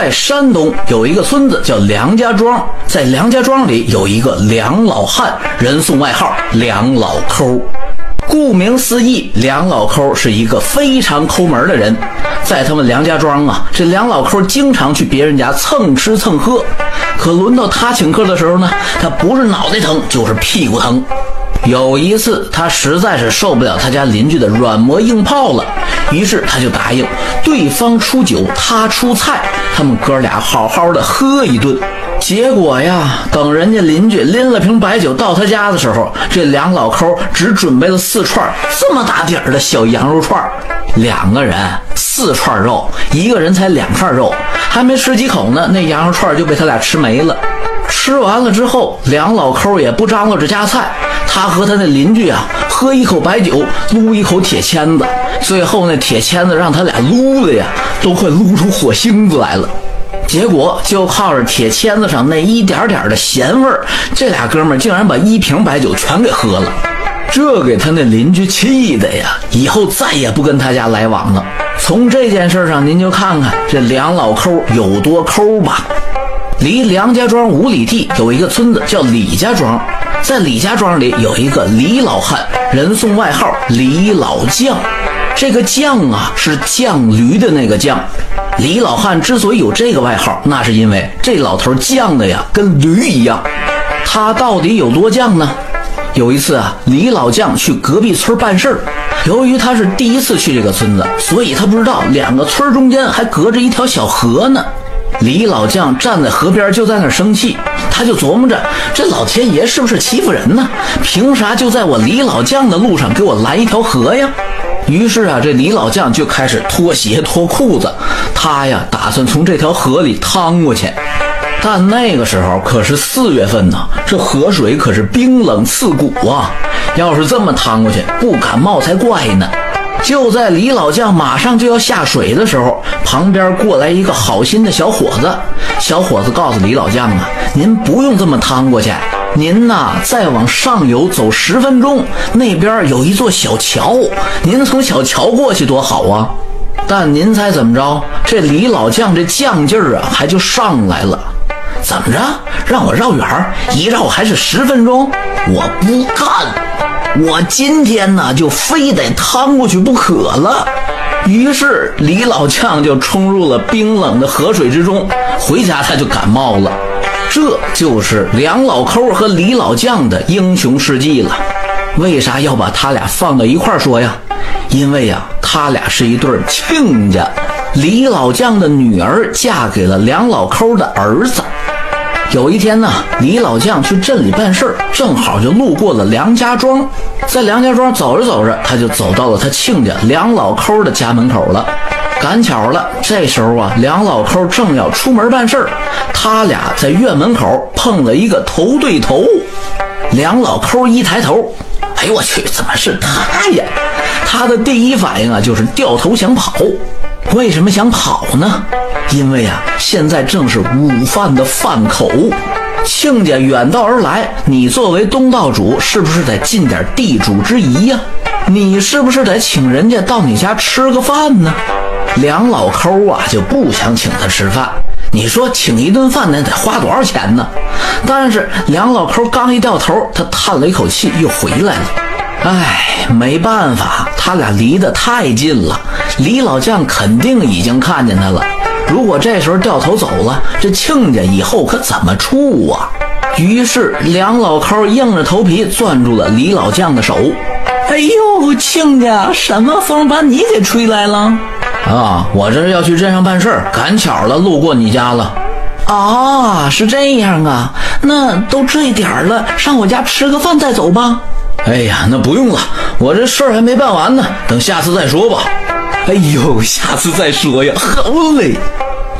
在山东有一个村子叫梁家庄，在梁家庄里有一个梁老汉，人送外号梁老抠。顾名思义，梁老抠是一个非常抠门的人。在他们梁家庄啊，这梁老抠经常去别人家蹭吃蹭喝，可轮到他请客的时候呢，他不是脑袋疼就是屁股疼。有一次，他实在是受不了他家邻居的软磨硬泡了，于是他就答应对方出酒，他出菜，他们哥俩好好的喝一顿。结果呀，等人家邻居拎了瓶白酒到他家的时候，这梁老抠只准备了四串这么大点儿的小羊肉串两个人四串肉，一个人才两串肉，还没吃几口呢，那羊肉串就被他俩吃没了。吃完了之后，梁老抠也不张罗着夹菜。他和他那邻居啊，喝一口白酒，撸一口铁签子，最后那铁签子让他俩撸的呀，都快撸出火星子来了。结果就靠着铁签子上那一点点的咸味儿，这俩哥们竟然把一瓶白酒全给喝了。这给他那邻居气的呀，以后再也不跟他家来往了。从这件事上，您就看看这梁老抠有多抠吧。离梁家庄五里地有一个村子叫李家庄。在李家庄里有一个李老汉，人送外号李老将。这个将啊，是犟驴的那个将。李老汉之所以有这个外号，那是因为这老头犟的呀，跟驴一样。他到底有多犟呢？有一次啊，李老将去隔壁村办事儿，由于他是第一次去这个村子，所以他不知道两个村中间还隔着一条小河呢。李老将站在河边，就在那生气。他就琢磨着，这老天爷是不是欺负人呢？凭啥就在我李老将的路上给我来一条河呀？于是啊，这李老将就开始脱鞋脱裤子，他呀打算从这条河里趟过去。但那个时候可是四月份呢，这河水可是冰冷刺骨啊！要是这么趟过去，不感冒才怪呢。就在李老将马上就要下水的时候，旁边过来一个好心的小伙子。小伙子告诉李老将啊：“您不用这么趟过去，您呐再往上游走十分钟，那边有一座小桥，您从小桥过去多好啊！”但您猜怎么着？这李老将这犟劲儿啊，还就上来了。怎么着？让我绕远儿，一绕还是十分钟？我不干！我今天呢，就非得趟过去不可了。于是李老将就冲入了冰冷的河水之中，回家他就感冒了。这就是梁老抠和李老将的英雄事迹了。为啥要把他俩放到一块儿说呀？因为呀，他俩是一对亲家。李老将的女儿嫁给了梁老抠的儿子。有一天呢，李老将去镇里办事儿，正好就路过了梁家庄。在梁家庄走着走着，他就走到了他亲家梁老抠的家门口了。赶巧了，这时候啊，梁老抠正要出门办事儿，他俩在院门口碰了一个头对头。梁老抠一抬头，哎呦我去，怎么是他呀？他的第一反应啊，就是掉头想跑。为什么想跑呢？因为啊，现在正是午饭的饭口，亲家远道而来，你作为东道主，是不是得尽点地主之谊呀？你是不是得请人家到你家吃个饭呢？梁老抠啊，就不想请他吃饭。你说请一顿饭那得花多少钱呢？但是梁老抠刚一掉头，他叹了一口气，又回来了。唉，没办法，他俩离得太近了。李老将肯定已经看见他了。如果这时候掉头走了，这亲家以后可怎么处啊？于是梁老抠硬着头皮攥住了李老将的手。哎呦，亲家，什么风把你给吹来了？啊，我这是要去镇上办事儿，赶巧了，路过你家了。啊，是这样啊？那都这点儿了，上我家吃个饭再走吧。哎呀，那不用了，我这事儿还没办完呢，等下次再说吧。哎呦，下次再说呀，好嘞！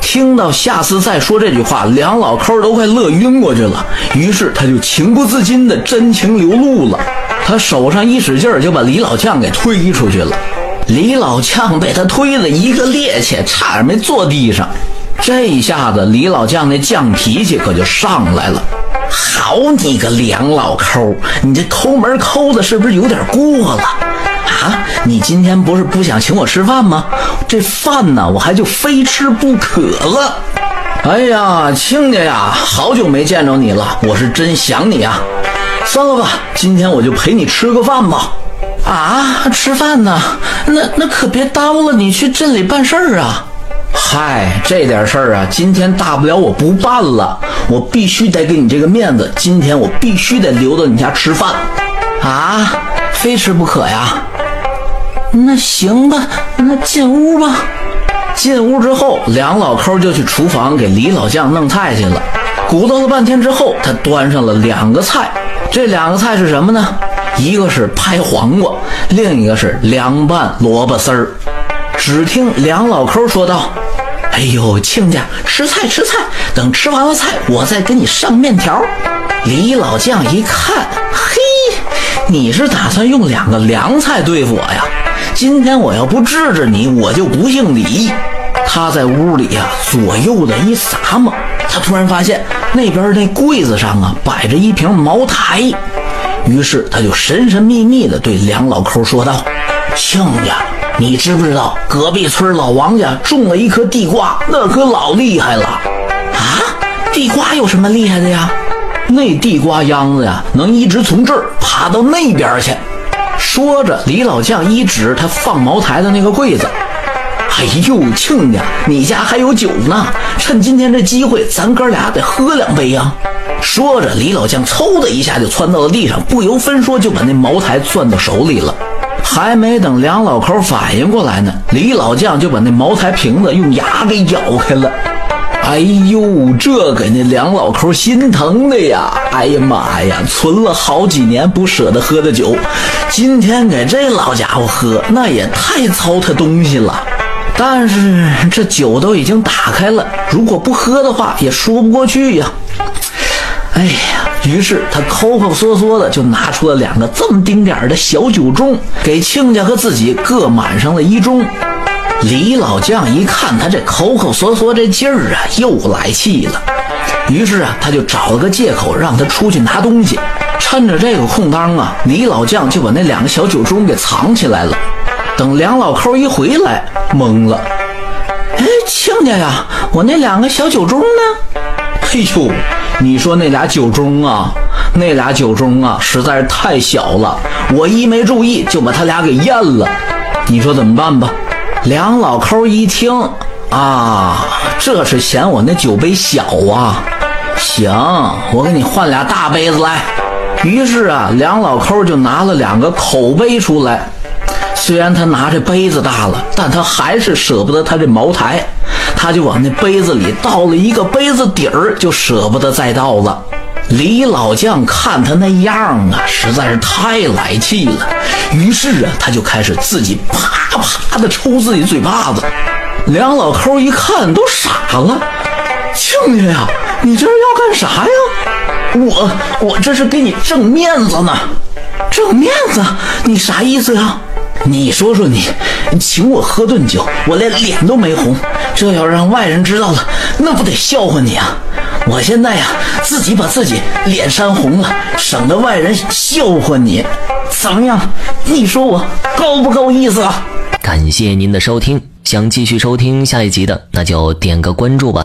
听到“下次再说”这句话，梁老抠都快乐晕过去了。于是他就情不自禁的真情流露了，他手上一使劲儿，就把李老将给推出去了。李老将被他推了一个趔趄，差点没坐地上。这一下子，李老将那犟脾气可就上来了。好你个梁老抠，你这抠门抠的是不是有点过了啊？你今天不是不想请我吃饭吗？这饭呢，我还就非吃不可了。哎呀，亲家呀，好久没见着你了，我是真想你啊。算了吧，今天我就陪你吃个饭吧。啊，吃饭呢？那那可别耽误了你去镇里办事儿啊。嗨，这点事儿啊，今天大不了我不办了，我必须得给你这个面子，今天我必须得留到你家吃饭。啊，非吃不可呀？那行吧，那进屋吧。进屋之后，梁老抠就去厨房给李老将弄菜去了。鼓捣了半天之后，他端上了两个菜。这两个菜是什么呢？一个是拍黄瓜，另一个是凉拌萝卜丝儿。只听梁老抠说道：“哎呦，亲家，吃菜吃菜，等吃完了菜，我再给你上面条。”李老将一看，嘿，你是打算用两个凉菜对付我呀？今天我要不治治你，我就不姓李。他在屋里呀，左右的一撒嘛，他突然发现那边那柜子上啊摆着一瓶茅台，于是他就神神秘秘的对梁老抠说道：“亲家，你知不知道隔壁村老王家种了一棵地瓜，那可老厉害了啊！地瓜有什么厉害的呀？那地瓜秧子呀，能一直从这儿爬到那边去。”说着，李老将一指他放茅台的那个柜子。哎呦，亲家，你家还有酒呢，趁今天这机会，咱哥俩得喝两杯呀！说着，李老将嗖的一下就窜到了地上，不由分说就把那茅台攥到手里了。还没等梁老抠反应过来呢，李老将就把那茅台瓶子用牙给咬开了。哎呦，这给那梁老抠心疼的呀！哎呀妈呀，存了好几年不舍得喝的酒，今天给这老家伙喝，那也太糟蹋东西了。但是这酒都已经打开了，如果不喝的话，也说不过去呀。哎呀，于是他抠抠缩缩的就拿出了两个这么丁点儿的小酒盅，给亲家和自己各满上了一盅。李老将一看他这抠抠缩缩这劲儿啊，又来气了。于是啊，他就找了个借口让他出去拿东西。趁着这个空当啊，李老将就把那两个小酒盅给藏起来了。等梁老抠一回来，懵了。哎，亲家呀，我那两个小酒盅呢？嘿呦，你说那俩酒盅啊，那俩酒盅啊，实在是太小了，我一没注意就把他俩给咽了。你说怎么办吧？梁老抠一听啊，这是嫌我那酒杯小啊。行，我给你换俩大杯子来。于是啊，梁老抠就拿了两个口杯出来。虽然他拿着杯子大了，但他还是舍不得他这茅台，他就往那杯子里倒了一个杯子底儿，就舍不得再倒了。李老将看他那样啊，实在是太来气了，于是啊，他就开始自己啪啪的抽自己嘴巴子。梁老抠一看都傻了，亲家呀，你这是要干啥呀？我我这是给你挣面子呢，挣面子？你啥意思呀？你说说你，请我喝顿酒，我连脸都没红，这要让外人知道了，那不得笑话你啊！我现在呀，自己把自己脸扇红了，省得外人笑话你，怎么样？你说我够不够意思啊？感谢您的收听，想继续收听下一集的，那就点个关注吧。